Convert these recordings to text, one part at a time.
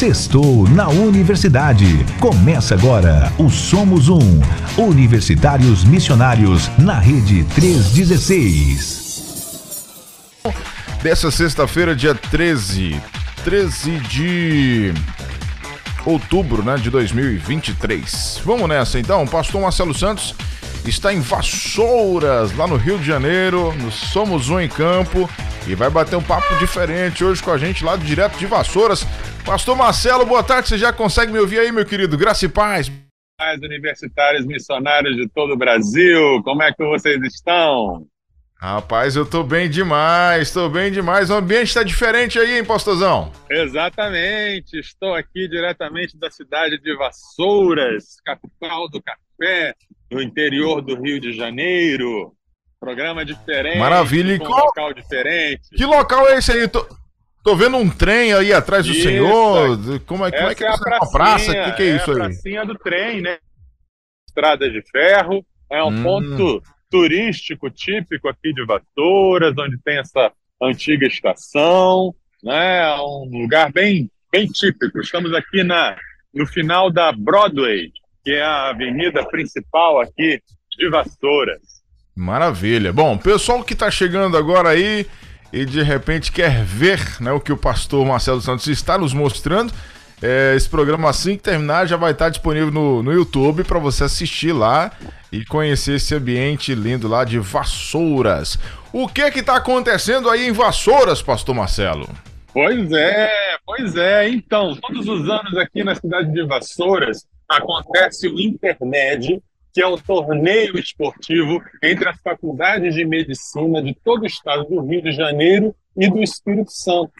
Sextou na Universidade. Começa agora o Somos Um. Universitários Missionários na Rede 316. Dessa sexta-feira, dia 13. 13 de outubro né, de 2023. Vamos nessa então. Pastor Marcelo Santos está em Vassouras, lá no Rio de Janeiro, no Somos Um em Campo, e vai bater um papo diferente hoje com a gente lá direto de Vassouras. Pastor Marcelo, boa tarde, você já consegue me ouvir aí, meu querido? Graça e paz. Paz universitários missionários de todo o Brasil, como é que vocês estão? Rapaz, eu tô bem demais, tô bem demais. O ambiente tá diferente aí, hein, pastorzão? Exatamente, estou aqui diretamente da cidade de Vassouras, capital do café, no interior do Rio de Janeiro. Programa diferente. Maravilha. E qual... local diferente. Que local é esse aí? Tô, tô vendo um trem aí atrás do isso. senhor. Como é, como é que é, é pracinha, uma praça? O que, que é, é isso aí? É a pracinha do trem, né? Estrada de ferro. É um hum. ponto turístico típico aqui de Vassouras, onde tem essa antiga estação, né? É um lugar bem, bem típico. Estamos aqui na, no final da Broadway, que é a avenida principal aqui de Vassouras. Maravilha. Bom, pessoal que está chegando agora aí e de repente quer ver né, o que o pastor Marcelo Santos está nos mostrando, é, esse programa assim que terminar já vai estar disponível no, no YouTube para você assistir lá e conhecer esse ambiente lindo lá de Vassouras. O que que está acontecendo aí em Vassouras, pastor Marcelo? Pois é, pois é. Então, todos os anos aqui na cidade de Vassouras acontece o Intermédio, que é um torneio esportivo entre as faculdades de medicina de todo o estado do Rio de Janeiro e do Espírito Santo.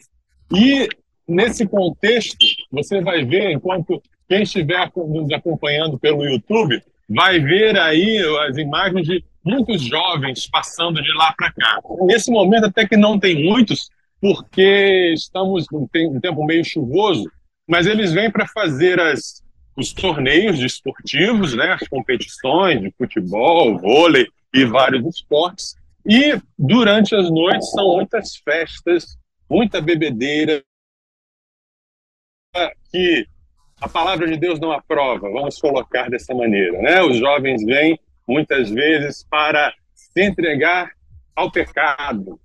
E nesse contexto, você vai ver, enquanto quem estiver nos acompanhando pelo YouTube, vai ver aí as imagens de muitos jovens passando de lá para cá. Nesse momento, até que não tem muitos, porque estamos num tempo meio chuvoso, mas eles vêm para fazer as os torneios esportivos, né, as competições de futebol, vôlei e vários esportes. E durante as noites são muitas festas, muita bebedeira, que a palavra de Deus não aprova, vamos colocar dessa maneira. Né? Os jovens vêm muitas vezes para se entregar ao pecado.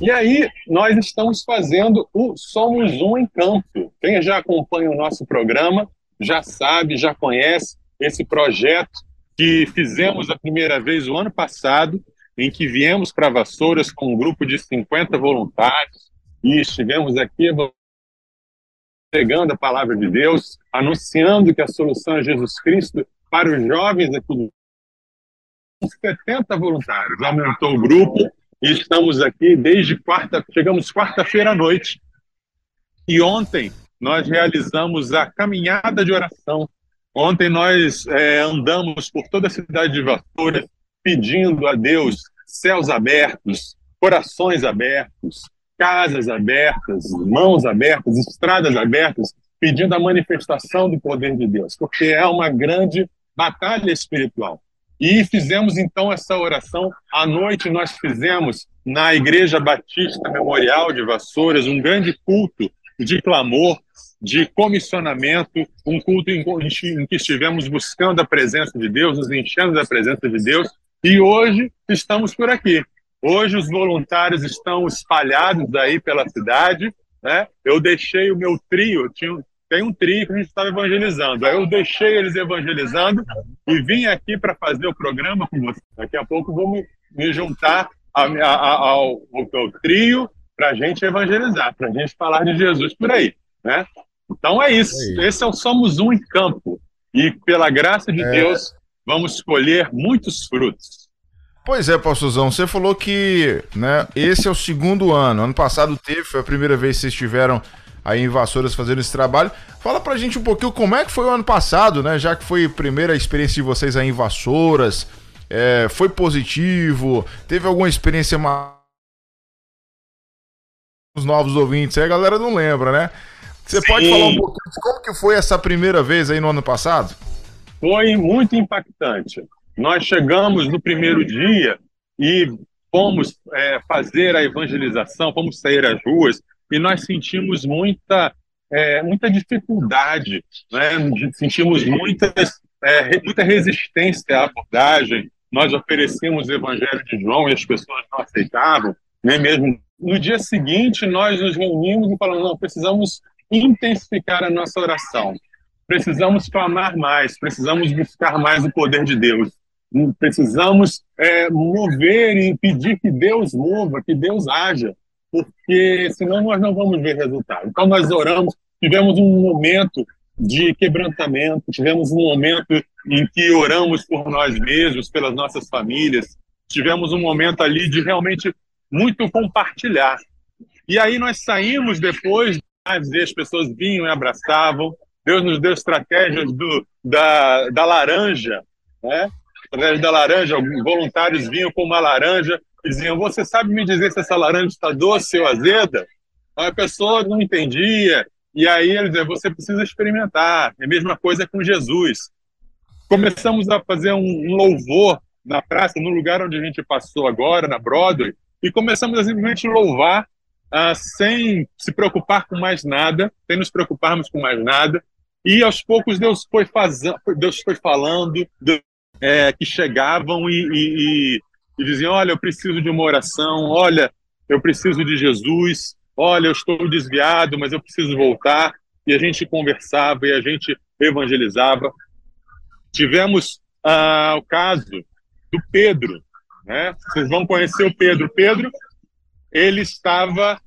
E aí nós estamos fazendo o Somos Um em Campo. Quem já acompanha o nosso programa já sabe, já conhece esse projeto que fizemos a primeira vez o ano passado, em que viemos para Vassouras com um grupo de 50 voluntários e estivemos aqui pregando a palavra de Deus, anunciando que a solução é Jesus Cristo para os jovens aqui. 70 voluntários, aumentou o grupo e estamos aqui desde quarta, chegamos quarta-feira à noite. E ontem nós realizamos a caminhada de oração. Ontem nós é, andamos por toda a cidade de Vassouras pedindo a Deus céus abertos, corações abertos, casas abertas, mãos abertas, estradas abertas, pedindo a manifestação do poder de Deus, porque é uma grande batalha espiritual. E fizemos então essa oração. À noite nós fizemos na Igreja Batista Memorial de Vassouras um grande culto de clamor, de comissionamento, um culto em, que estivemos buscando a presença de Deus, nos enchendo da presença de Deus, e hoje estamos por aqui. Hoje os voluntários estão espalhados aí pela cidade, né? Eu deixei o meu trio, tinha, tem um trio que a gente estava evangelizando. Aí eu deixei eles evangelizando e vim aqui para fazer o programa com vocês. Daqui a pouco vou me, me juntar a, a, a, ao, ao trio para a gente evangelizar, para a gente falar de Jesus por aí, né? Então é isso. É Esse é o Somos Um em Campo. E pela graça de é... Deus, vamos colher muitos frutos. Pois é, pastorzão, você falou que né, esse é o segundo ano. Ano passado teve, foi a primeira vez que vocês estiveram aí em Vassouras fazendo esse trabalho. Fala pra gente um pouquinho como é que foi o ano passado, né? Já que foi a primeira experiência de vocês aí em Vassouras. É, foi positivo? Teve alguma experiência mais os novos ouvintes aí, a galera não lembra, né? Você Sim. pode falar um pouquinho de como que foi essa primeira vez aí no ano passado? Foi muito impactante. Nós chegamos no primeiro dia e fomos é, fazer a evangelização, fomos sair às ruas e nós sentimos muita é, muita dificuldade, né? sentimos muitas, é, muita resistência à abordagem. Nós oferecemos o Evangelho de João e as pessoas não aceitavam, nem né? mesmo. No dia seguinte, nós nos reunimos e falamos: não, precisamos intensificar a nossa oração, precisamos clamar mais, precisamos buscar mais o poder de Deus, precisamos é, mover e pedir que Deus mova, que Deus haja, porque senão nós não vamos ver resultado. Então nós oramos, tivemos um momento de quebrantamento, tivemos um momento em que oramos por nós mesmos, pelas nossas famílias, tivemos um momento ali de realmente muito compartilhar. E aí nós saímos depois, as pessoas vinham e abraçavam, Deus nos deu estratégias do, da, da laranja, né? através da laranja, voluntários vinham com uma laranja e diziam: Você sabe me dizer se essa laranja está doce ou azeda? A pessoa não entendia, e aí ele dizia: Você precisa experimentar. É a mesma coisa com Jesus. Começamos a fazer um, louvor na praça, no lugar onde a gente passou agora, na Broadway, e começamos a simplesmente louvar ah, sem se preocupar com mais nada, sem nos preocuparmos com mais nada. E aos poucos Deus foi, fazendo, Deus foi falando, é, que chegavam e, e, e, diziam: Olha, eu preciso de uma oração, olha, eu preciso de Jesus, olha, eu estou desviado, mas eu preciso voltar. E a gente conversava e a gente evangelizava. Tivemos ah, o caso do Pedro, né? Vocês vão conhecer o Pedro. Pedro, ele estava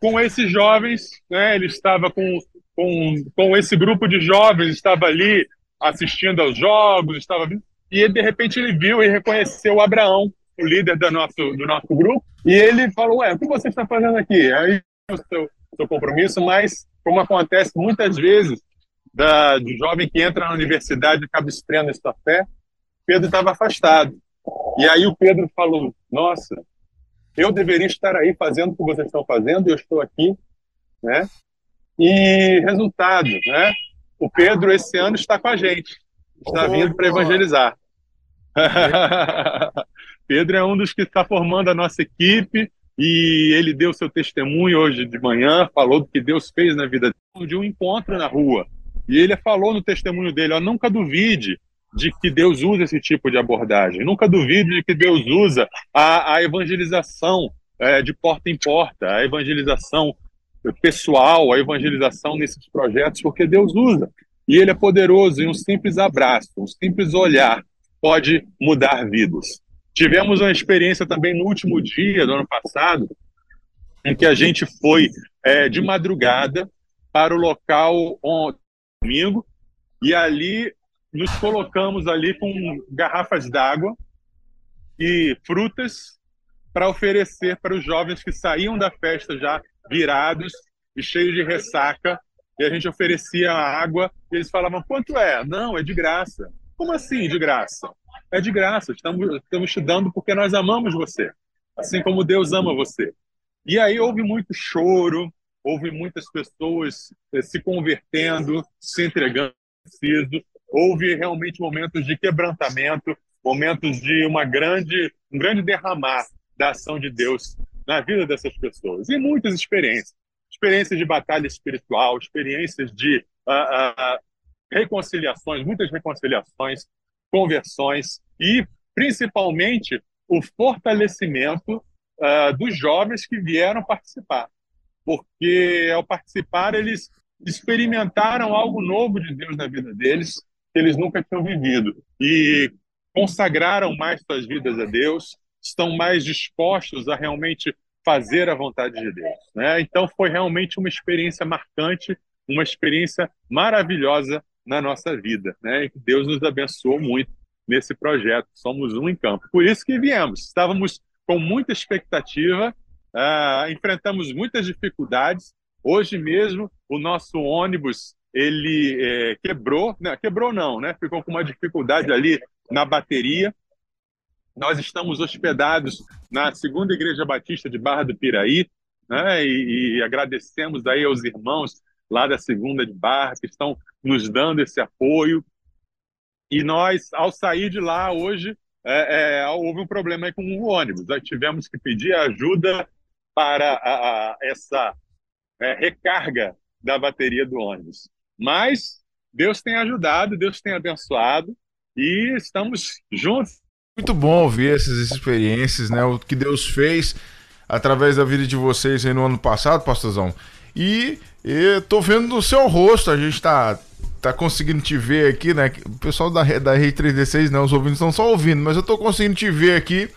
com esses jovens, né? Ele estava com com, com esse grupo de jovens, estava ali assistindo aos jogos, estava e de repente ele viu e reconheceu o Abraão, o líder do nosso, do nosso grupo, e ele falou, ué, o que você está fazendo aqui? Aí o seu, seu compromisso, mas como acontece muitas vezes da, do jovem que entra na universidade e acaba estreando sua fé, Pedro estava afastado. E aí o Pedro falou, nossa, eu deveria estar aí fazendo o que vocês estão fazendo, eu estou aqui, né? E resultado, né? O Pedro esse ano está com a gente, está vindo para evangelizar. Pedro é um dos que está formando a nossa equipe e ele deu seu testemunho hoje de manhã, falou do que Deus fez na vida dele, de um encontro na rua. E ele falou no testemunho dele: ó, nunca duvide de que Deus usa esse tipo de abordagem, nunca duvide de que Deus usa a, a evangelização é, de porta em porta, a evangelização pessoal, a evangelização nesses projetos, porque Deus usa. E Ele é poderoso e um simples abraço, um simples olhar pode mudar vidas. Tivemos uma experiência também no último dia do ano passado, em que a gente foi é, de madrugada para o local on, domingo e ali nos colocamos ali com garrafas d'água e frutas para oferecer para os jovens que saíam da festa já virados e cheios de ressaca. E a gente oferecia água e eles falavam: quanto é? Não, é de graça. Como assim de graça? É de graça, estamos, estamos te dando porque nós amamos você, assim como Deus ama você. E aí houve muito choro, houve muitas pessoas eh, se convertendo, se entregando. Houve realmente momentos de quebrantamento, momentos de uma grande, um grande derramar da ação de Deus na vida dessas pessoas. E muitas experiências. Experiências de batalha espiritual, experiências de uh, uh, reconciliações, muitas reconciliações, conversões e, principalmente, o fortalecimento uh, dos jovens que vieram participar. Porque, ao participar, eles experimentaram algo novo de Deus na vida deles, que eles nunca tinham vivido. E consagraram mais suas vidas a Deus, estão mais dispostos a realmente fazer a vontade de Deus. Né? Então, foi realmente uma experiência marcante, uma experiência maravilhosa na nossa vida. Né? Deus nos abençoou muito nesse projeto. Somos um em campo. Por isso que viemos. Estávamos com muita expectativa, uh, enfrentamos muitas dificuldades. Hoje mesmo, o nosso ônibus ele é, quebrou, não, quebrou não, né? Ficou com uma dificuldade ali na bateria. Nós estamos hospedados na Segunda Igreja Batista de Barra do Piraí, né? E, e, agradecemos aí aos irmãos lá da Segunda de Barra que estão nos dando esse apoio. E nós, ao sair de lá hoje, é, é, houve um problema aí com o ônibus. Nós tivemos que pedir ajuda para a, a, essa é, recarga da bateria do ônibus. Mas Deus tem ajudado, Deus tem abençoado e estamos juntos. Muito bom ouvir essas experiências, né? O que Deus fez através da vida de vocês aí no ano passado, pastorzão. E eu tô vendo no seu rosto, a gente tá, tá conseguindo te ver aqui, né? O pessoal da, da Rede 316, não, os ouvintes estão só ouvindo, mas eu tô conseguindo te ver aqui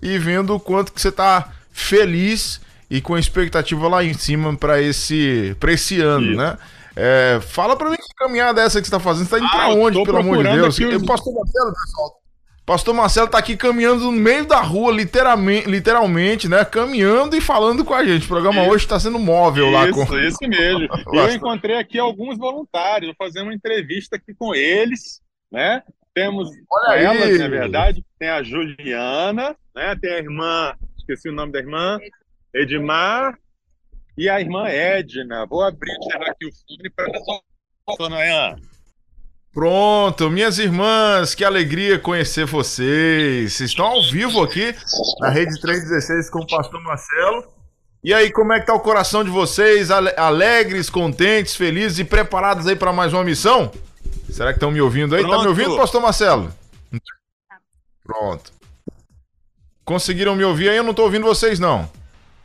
e vendo o quanto que você tá feliz e com expectativa lá em cima para esse, pra esse ano, Isso. né? É, fala para mim que caminhada é essa que você tá fazendo. Você tá indo ah, pra onde, pelo amor de Deus? Eu, pastor Marcelo, pessoal. Pastor Marcelo tá aqui caminhando no meio da rua, literalmente, literalmente né? Caminhando e falando com a gente. O programa isso. hoje tá sendo móvel isso, lá. Com... Isso mesmo. eu encontrei aqui alguns voluntários, vou fazer uma entrevista aqui com eles, né? Temos Olha elas, aí. na verdade, tem a Juliana, né? Tem a irmã, esqueci o nome da irmã, Edmar e a irmã Edna. Vou abrir aqui o fone para elas Pronto, minhas irmãs, que alegria conhecer vocês. Vocês estão ao vivo aqui na Rede 316 com o pastor Marcelo. E aí, como é que tá o coração de vocês? Alegres, contentes, felizes e preparados aí para mais uma missão? Será que estão me ouvindo aí? Pronto. Tá me ouvindo, pastor Marcelo? Pronto. Conseguiram me ouvir aí? Eu não tô ouvindo vocês não.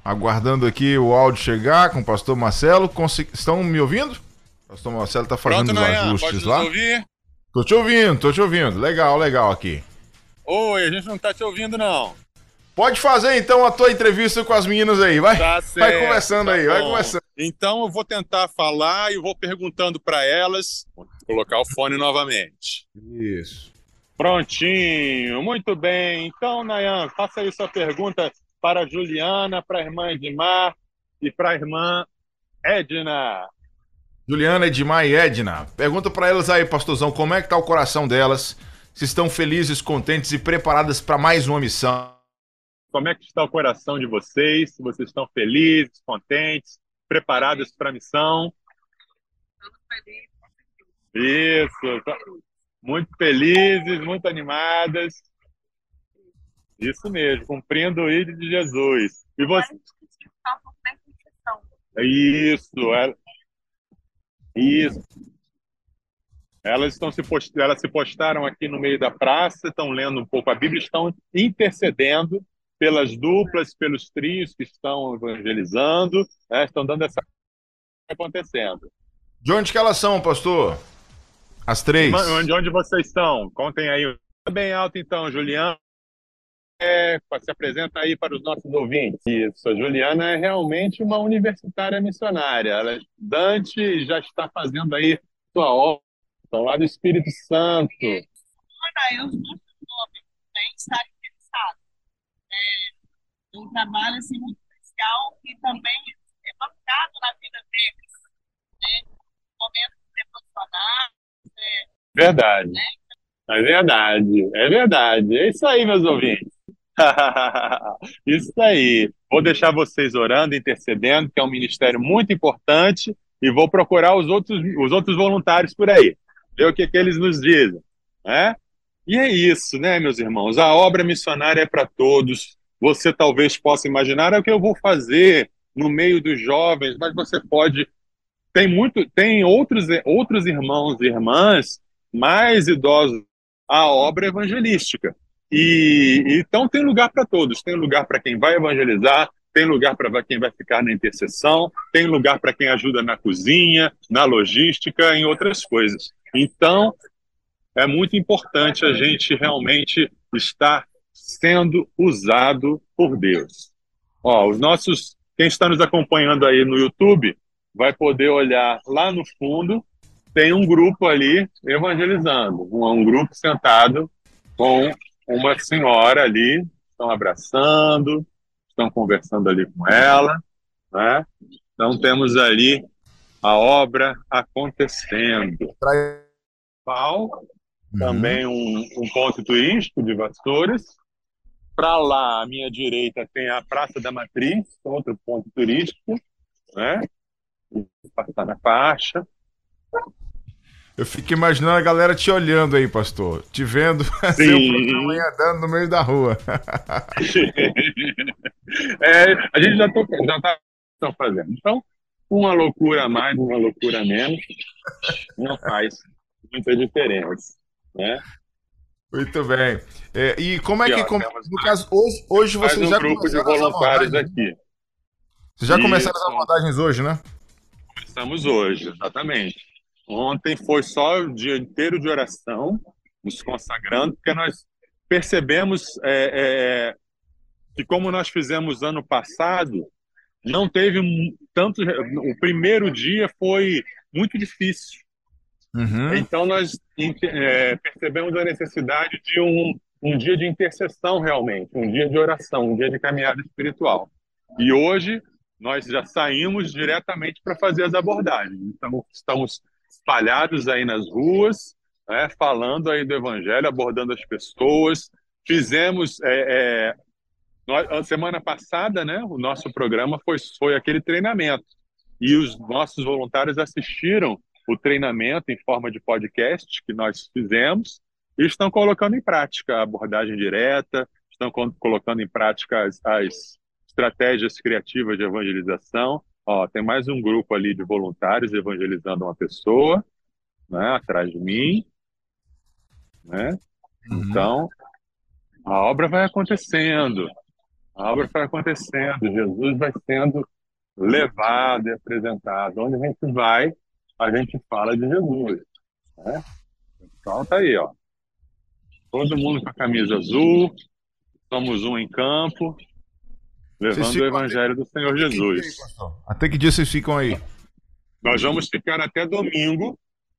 Aguardando aqui o áudio chegar com o pastor Marcelo. Consegui... Estão me ouvindo? O pastor Marcelo tá fazendo Pronto, os ajustes lá. Ouvir? Tô te ouvindo, tô te ouvindo. Legal, legal aqui. Oi, a gente não tá te ouvindo, não. Pode fazer então a tua entrevista com as meninas aí, vai. Tá certo, vai conversando tá aí, bom. vai conversando. Então eu vou tentar falar e vou perguntando para elas. Vou colocar o fone novamente. Isso. Prontinho, muito bem. Então, Nayan, faça aí sua pergunta para a Juliana, para a irmã Edmar e para a irmã Edna. Juliana, Edmar e Edna, pergunta para elas aí, pastorzão, como é que tá o coração delas? Se estão felizes, contentes e preparadas para mais uma missão? Como é que está o coração de vocês? Se vocês estão felizes, contentes, preparadas para a missão? Isso, muito felizes, muito animadas. Isso mesmo, cumprindo o ídolo de Jesus. E você? Isso, ela... isso. Elas estão se post... elas se postaram aqui no meio da praça, estão lendo um pouco a Bíblia, estão intercedendo pelas duplas, pelos trios que estão evangelizando, né? estão dando essa acontecendo. De onde que elas são, pastor? As três. De onde vocês estão? Contem aí. Bem alto então, Juliana é, se apresenta aí para os nossos ouvintes. Isso, a Juliana é realmente uma universitária missionária. Ela é estudante já está fazendo aí sua obra, então, lá do Espírito Santo. Ana, eu sou interessado. É um trabalho assim, muito especial e também é marcado na vida deles. Né? Momentos emocionais. É, verdade. Né? É verdade, é verdade. É isso aí, meus ouvintes. Isso aí. Vou deixar vocês orando, intercedendo, que é um ministério muito importante, e vou procurar os outros, os outros voluntários por aí, ver o que, que eles nos dizem. Né? E é isso, né, meus irmãos? A obra missionária é para todos. Você talvez possa imaginar é o que eu vou fazer no meio dos jovens, mas você pode. Tem muito, tem outros, outros irmãos e irmãs mais idosos. A obra evangelística. E então tem lugar para todos, tem lugar para quem vai evangelizar, tem lugar para quem vai ficar na intercessão, tem lugar para quem ajuda na cozinha, na logística, em outras coisas. Então, é muito importante a gente realmente estar sendo usado por Deus. Ó, os nossos, quem está nos acompanhando aí no YouTube, vai poder olhar lá no fundo, tem um grupo ali evangelizando, um, um grupo sentado com uma senhora ali, estão abraçando, estão conversando ali com ela, né? Então temos ali a obra acontecendo. Pau, uhum. também um, um, ponto turístico de Vassouras. Para lá, à minha direita, tem a Praça da Matriz, outro ponto turístico, né? Passar na faixa. Eu fico imaginando a galera te olhando aí, pastor. Te vendo programa andando no meio da rua. é, a gente já, tô, já tá fazendo. Então, uma loucura a mais, uma loucura a menos, não faz muita diferença, né? Muito bem. É, e como é que, ó, no caso, hoje, hoje vocês um já grupo de voluntários aqui. Vocês já começaram as abordagens hoje, né? Começamos hoje, exatamente. Ontem foi só o dia inteiro de oração, nos consagrando, porque nós percebemos é, é, que, como nós fizemos ano passado, não teve tanto. O primeiro dia foi muito difícil. Uhum. Então, nós é, percebemos a necessidade de um, um dia de intercessão, realmente, um dia de oração, um dia de caminhada espiritual. E hoje nós já saímos diretamente para fazer as abordagens. Então, estamos espalhados aí nas ruas, né, falando aí do Evangelho, abordando as pessoas. Fizemos é, é, a semana passada, né, o nosso programa foi, foi aquele treinamento e os nossos voluntários assistiram o treinamento em forma de podcast que nós fizemos e estão colocando em prática a abordagem direta, estão colocando em prática as, as estratégias criativas de evangelização. Ó, tem mais um grupo ali de voluntários evangelizando uma pessoa, né, atrás de mim, né? Uhum. Então, a obra vai acontecendo, a obra vai acontecendo, Jesus vai sendo levado e apresentado. Onde a gente vai, a gente fala de Jesus, né? Então tá aí, ó. Todo mundo com a camisa azul, somos um em campo, levando o evangelho do Senhor Jesus. Até que dia vocês ficam aí? Nós vamos ficar até domingo.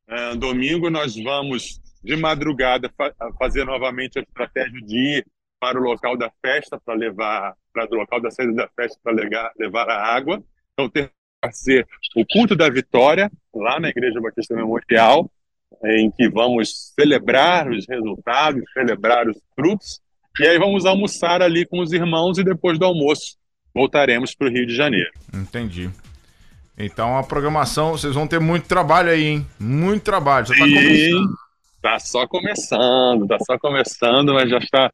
Uh, domingo nós vamos de madrugada fa fazer novamente a estratégia de ir para o local da festa para levar para o local da saída da festa para levar, levar a água. Então que ser o culto da vitória lá na Igreja Batista Memorial, em que vamos celebrar os resultados, celebrar os frutos e aí vamos almoçar ali com os irmãos e depois do almoço voltaremos para o Rio de Janeiro. Entendi. Então a programação, vocês vão ter muito trabalho aí, hein? Muito trabalho. Já está começando. Tá só começando, tá só começando, mas já está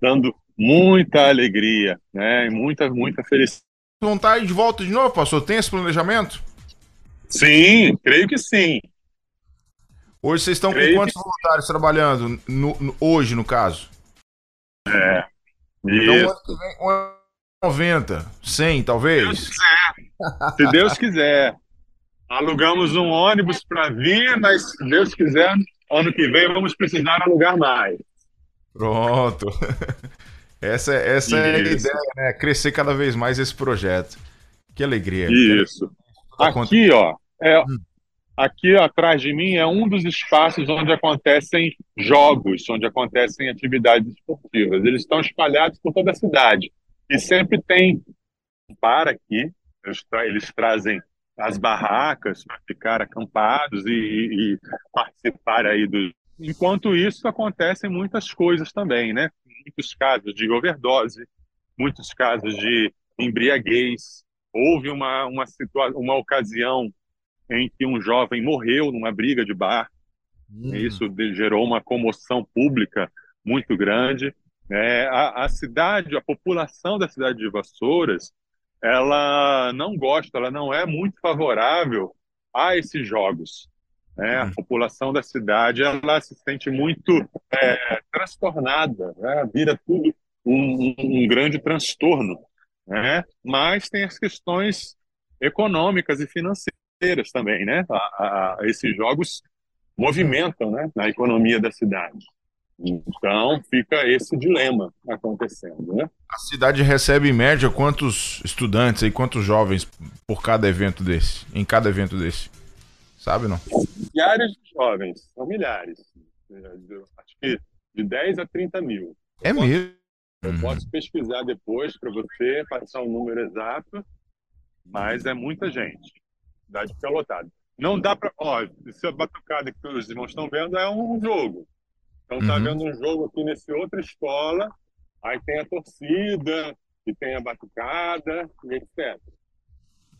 dando muita alegria, né? E muita, muita felicidade. Vão estar aí de volta de novo, pastor? Tem esse planejamento? Sim, creio que sim. Hoje vocês estão creio com quantos voluntários trabalhando? No, no, hoje, no caso? É. Então, ano que vem, 90, 100 talvez? Se Deus quiser. Se Deus quiser. Alugamos um ônibus para vir, mas se Deus quiser, ano que vem vamos precisar alugar mais. Pronto. Essa, essa é a ideia, né? Crescer cada vez mais esse projeto. Que alegria. Isso. Aqui, ó, é, hum. Aqui atrás de mim é um dos espaços onde acontecem jogos, onde acontecem atividades esportivas. Eles estão espalhados por toda a cidade. E sempre tem para aqui, eles, tra eles trazem as barracas para ficar acampados e, e, e, participar aí do. Enquanto isso, acontecem muitas coisas também, né? Muitos casos de overdose, muitos casos de embriaguez. Houve uma, uma, uma ocasião em que um jovem morreu numa briga de bar. Hum. Isso gerou uma comoção pública muito grande. É, a, a, cidade, a população da cidade de Vassouras, ela não gosta, ela não é muito favorável a esses jogos. Né? A hum. população da cidade ela se sente muito é, transtornada, né? vira tudo um, um, um grande transtorno. Né? Mas tem as questões econômicas e financeiras financeiras também, né? A, a, esses jogos movimentam né, na economia da cidade. Então fica esse dilema acontecendo, né? A cidade recebe em média quantos estudantes e quantos jovens por cada evento desse? Em cada evento desse? Sabe não? Milhares de jovens, são milhares. Acho que de 10 a 30 mil. É eu mesmo? Posso, eu posso pesquisar depois para você, passar o um número exato, mas é muita gente cidade fica lotada. Não dá para. Ó, essa batucada que os irmãos estão vendo é um jogo. Então tá uhum. vendo um jogo aqui nesse outra escola, aí tem a torcida, e tem a batucada, e etc.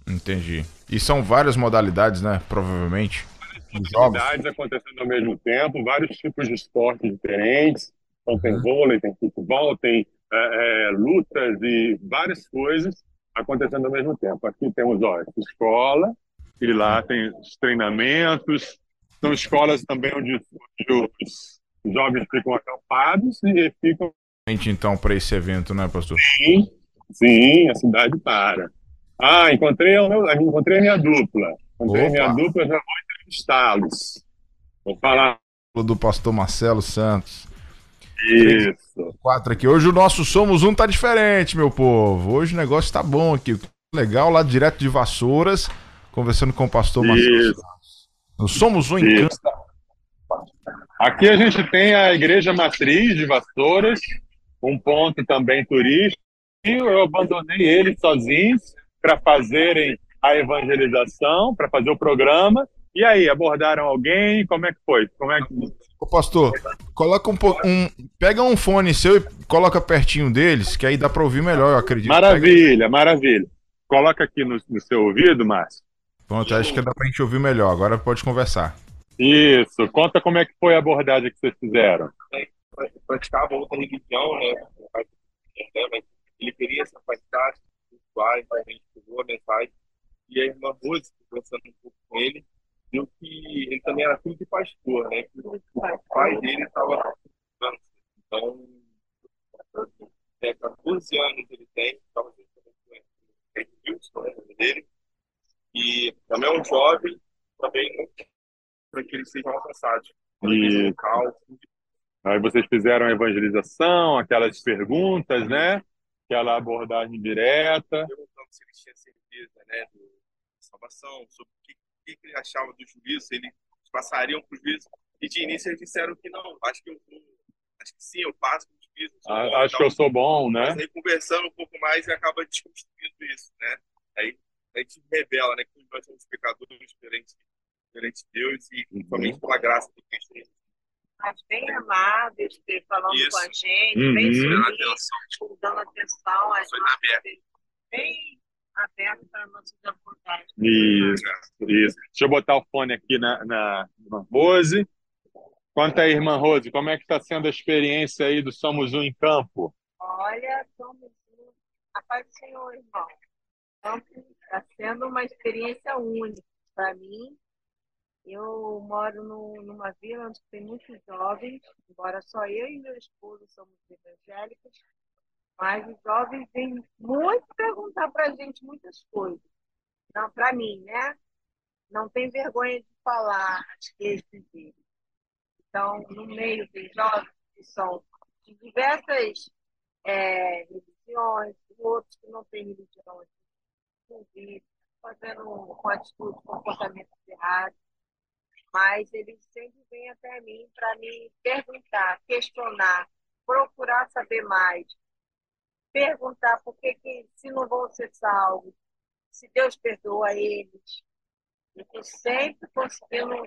Entendi. E são várias modalidades, né? Provavelmente. Várias modalidades acontecendo ao mesmo tempo, vários tipos de esportes diferentes. Então tem uhum. vôlei, tem futebol, tem é, é, lutas e várias coisas acontecendo ao mesmo tempo. Aqui temos ó, escola, e lá tem os treinamentos, são escolas também onde, onde os jovens ficam acampados e ficam. Então, para esse evento, né, pastor? Sim, sim, a cidade para. Ah, encontrei, encontrei a minha dupla. Encontrei a minha dupla, já vou entrevistá-los. Vou falar. Do pastor Marcelo Santos. Isso. Quatro aqui. Hoje o nosso Somos Um tá diferente, meu povo. Hoje o negócio tá bom aqui. Legal, lá direto de Vassouras, conversando com o pastor Marcelo Nós somos um em Aqui a gente tem a Igreja Matriz de Vassouras, um ponto também turístico. E eu abandonei eles sozinhos para fazerem a evangelização, para fazer o programa. E aí, abordaram alguém? Como é que foi? Como é que Ô, pastor, coloca um. Um, pega um fone seu e coloca pertinho deles, que aí dá para ouvir melhor, eu acredito. Maravilha, pega... maravilha. Coloca aqui no, no, seu ouvido, Márcio. Pronto, acho que dá pra gente ouvir melhor. Agora pode conversar. Isso. Conta como é que foi a abordagem que vocês fizeram. Praticava outra religião, né? Ele queria se afastar espiritual, então a gente pegou a mensagem. E a irmã Rose, conversando um pouco com ele, viu que ele também era filho de pastor, né? Que o pai dele estava Então, é, 14 anos ele tem, estava Ed Wilson, né, dele, e também é um jovem, também para que eles sejam alcançados. E... Local. Aí vocês fizeram a evangelização, aquelas perguntas, né? Aquela abordagem direta. Perguntando se eles tinham certeza, né, de salvação, sobre o que que, que ele achava do juízo, se eles passariam para o juízo. E de início eles disseram que não, acho que eu acho que sim, eu passo para o juízo. Ah, bom, acho que eu sou bom, né? Mas aí conversando um pouco mais e acaba desconstruindo isso, né? Aí a gente revela, né, que nós somos pecadores diferentes, diferentes de Deus e uhum. somente pela graça de Cristo. Mas bem amáveis, falando isso. com a gente, uhum. bem sumidos, dando atenção a gente. Bem aberto para nossas abordagens. Isso, isso. Deixa eu botar o fone aqui na, na irmã Rose. Conta aí, irmã Rose, como é que está sendo a experiência aí do Somos Um em Campo? Olha, Somos Um, a paz do Senhor, irmão. Está sendo uma experiência única para mim. Eu moro no, numa vila onde tem muitos jovens, embora só eu e meu esposo somos evangélicos, mas os jovens vêm muito perguntar para a gente muitas coisas. Não, para mim, né? Não tem vergonha de falar as queixas deles. Então, no meio tem jovens que são de diversas é, religiões, outros que não têm religião, fazendo com atitude, comportamentos errados. Mas eles sempre vêm até mim para me perguntar, questionar, procurar saber mais, perguntar por que, que se não vão ser salvos, se Deus perdoa eles. Eu estou sempre conseguindo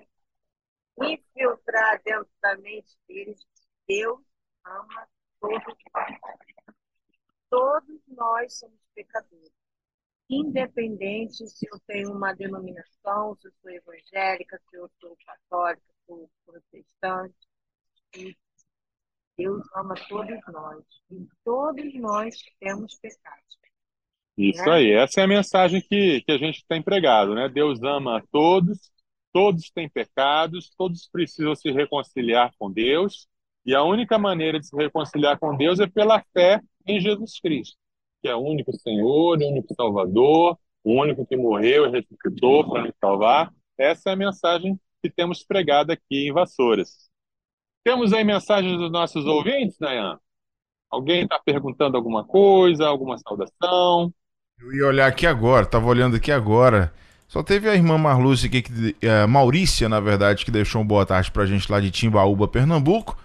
infiltrar dentro da mente deles Deus ama todos nós. Todos nós somos pecadores. Independente se eu tenho uma denominação, se eu sou evangélica, se eu sou católica, se eu sou protestante, Deus ama todos nós. E todos nós temos pecados. Isso né? aí, essa é a mensagem que, que a gente tem pregado, né? Deus ama a todos, todos têm pecados, todos precisam se reconciliar com Deus, e a única maneira de se reconciliar com Deus é pela fé em Jesus Cristo, que é o único Senhor, o único Salvador, o único que morreu e ressuscitou para nos salvar. Essa é a mensagem que temos pregado aqui em Vassouras. Temos aí mensagens dos nossos ouvintes, Nayan? Alguém está perguntando alguma coisa, alguma saudação? Eu ia olhar aqui agora, estava olhando aqui agora. Só teve a irmã Marlúcia aqui, que, é, Maurícia, na verdade, que deixou um boa tarde pra gente lá de Timbaúba, Pernambuco.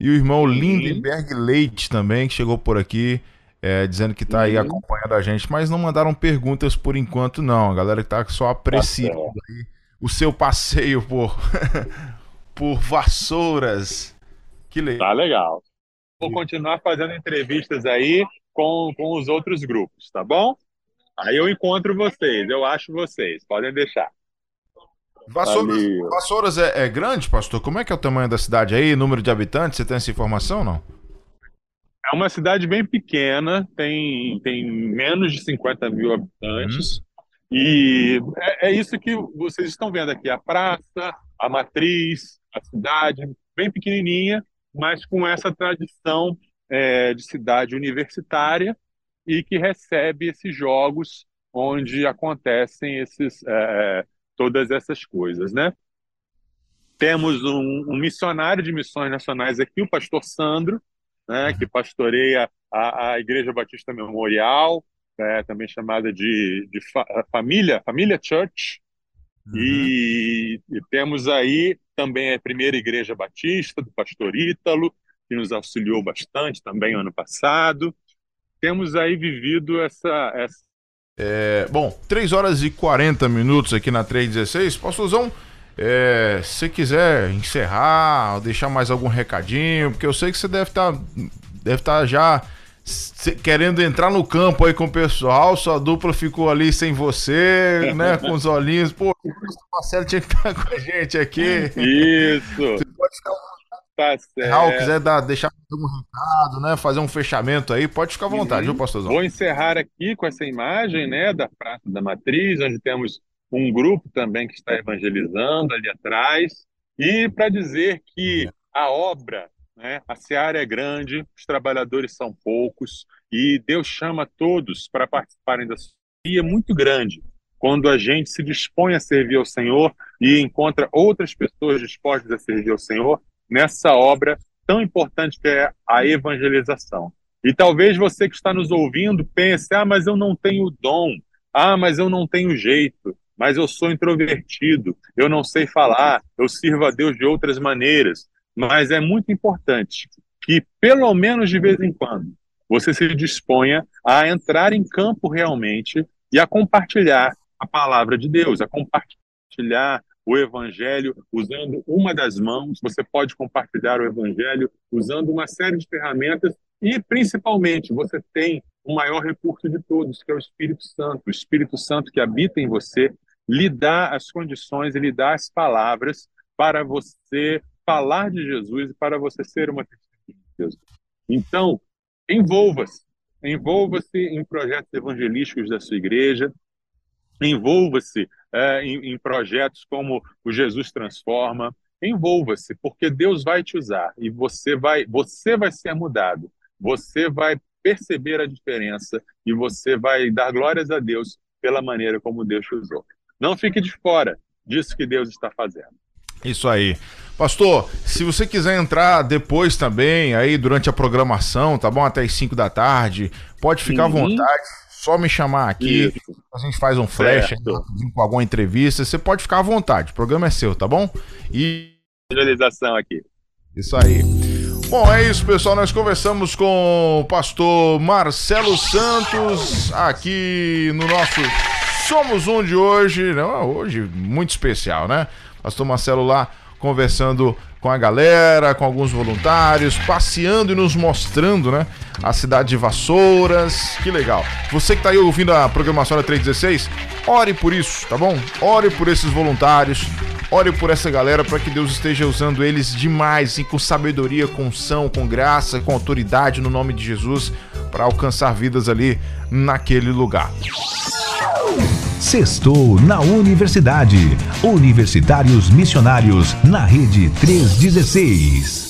E o irmão Lindenberg Leite também, que chegou por aqui, é, dizendo que está aí acompanhando a gente, mas não mandaram perguntas por enquanto, não. A galera que tá só apreciando tá o seu passeio por, por Vassouras. Que legal. Tá legal. Vou continuar fazendo entrevistas aí com, com os outros grupos, tá bom? Aí eu encontro vocês, eu acho vocês, podem deixar. Vassouras, Vassouras é, é, grande, pastor? Como é que é o tamanho da cidade aí, número de habitantes? Você tem essa informação não? É uma cidade bem pequena, tem, tem menos de 50 mil habitantes. Uhum. E é, é, isso que vocês estão vendo aqui: a praça, a matriz, a cidade, bem pequenininha, mas com essa tradição é, de cidade universitária e que recebe esses jogos onde acontecem esses, é, todas essas coisas, né? Temos um, um, missionário de missões nacionais aqui, o pastor Sandro, né, que pastoreia a, a Igreja Batista Memorial, é, também chamada de, de fa Família, Família Church. Uhum. E, e, temos aí também a primeira Igreja Batista, do pastor Ítalo, que nos auxiliou bastante também ano passado. Temos aí vivido essa. essa... É, bom, 3 horas e 40 minutos aqui na 316. Pastorzão, é, se quiser encerrar, deixar mais algum recadinho, porque eu sei que você deve estar tá, deve tá já querendo entrar no campo aí com o pessoal, sua dupla ficou ali sem você, né, com os olhinhos. Pô, o Marcelo tinha que estar com a gente aqui. Isso. Você pode ficar Tá certo. quiser dar, deixar um recado, né? Fazer um fechamento aí, pode ficar à vontade, uhum. viu, pastorzão? Vou encerrar aqui com essa imagem, né, da Praça da Matriz, onde temos um grupo também que está evangelizando ali atrás, e para dizer que a obra né? A seara é grande, os trabalhadores são poucos e Deus chama todos para participarem da sua é muito grande. Quando a gente se dispõe a servir ao Senhor e encontra outras pessoas dispostas a servir ao Senhor nessa obra tão importante que é a evangelização. E talvez você que está nos ouvindo pense: ah, mas eu não tenho dom, ah, mas eu não tenho jeito, mas eu sou introvertido, eu não sei falar, eu sirvo a Deus de outras maneiras mas é muito importante que, pelo menos de vez em quando, você se disponha a entrar em campo realmente e a compartilhar a palavra de Deus, a compartilhar o evangelho usando uma das mãos. Você pode compartilhar o evangelho usando uma série de ferramentas e, principalmente, você tem o maior recurso de todos, que é o Espírito Santo. O Espírito Santo que habita em você lhe dá as condições e lhe dá as palavras para você falar de Jesus e para você ser uma testemunha de Jesus. Então, envolva-se. Envolva-se em projetos evangelísticos da sua igreja, envolva-se é, em, em projetos como o Jesus Transforma, envolva-se, porque Deus vai te usar e você vai, você vai ser mudado, você vai perceber a diferença e você vai dar glórias a Deus pela maneira como Deus te usou. Não fique de fora disso que Deus está fazendo. Isso aí. Pastor, se você quiser entrar depois também, aí durante a programação, tá bom? Até as 5 da tarde, pode ficar uhum. à vontade. Só me chamar aqui, Isso. a gente faz um flash com alguma entrevista. Você pode ficar à vontade, o programa é seu, tá bom? E. Realização aqui. Isso aí. Bom, é isso, pessoal. Nós conversamos com o pastor Marcelo Santos aqui no nosso Somos Um de hoje. Não, hoje muito especial, né? Pastor Marcelo lá conversando com a galera, com alguns voluntários, passeando e nos mostrando, né? A cidade de Vassouras. Que legal. Você que está aí ouvindo a programação da 316, ore por isso, tá bom? Ore por esses voluntários. Ore por essa galera para que Deus esteja usando eles demais, assim, com sabedoria, com unção, com graça, com autoridade no nome de Jesus para alcançar vidas ali naquele lugar. Sextou na Universidade. Universitários Missionários na Rede 316.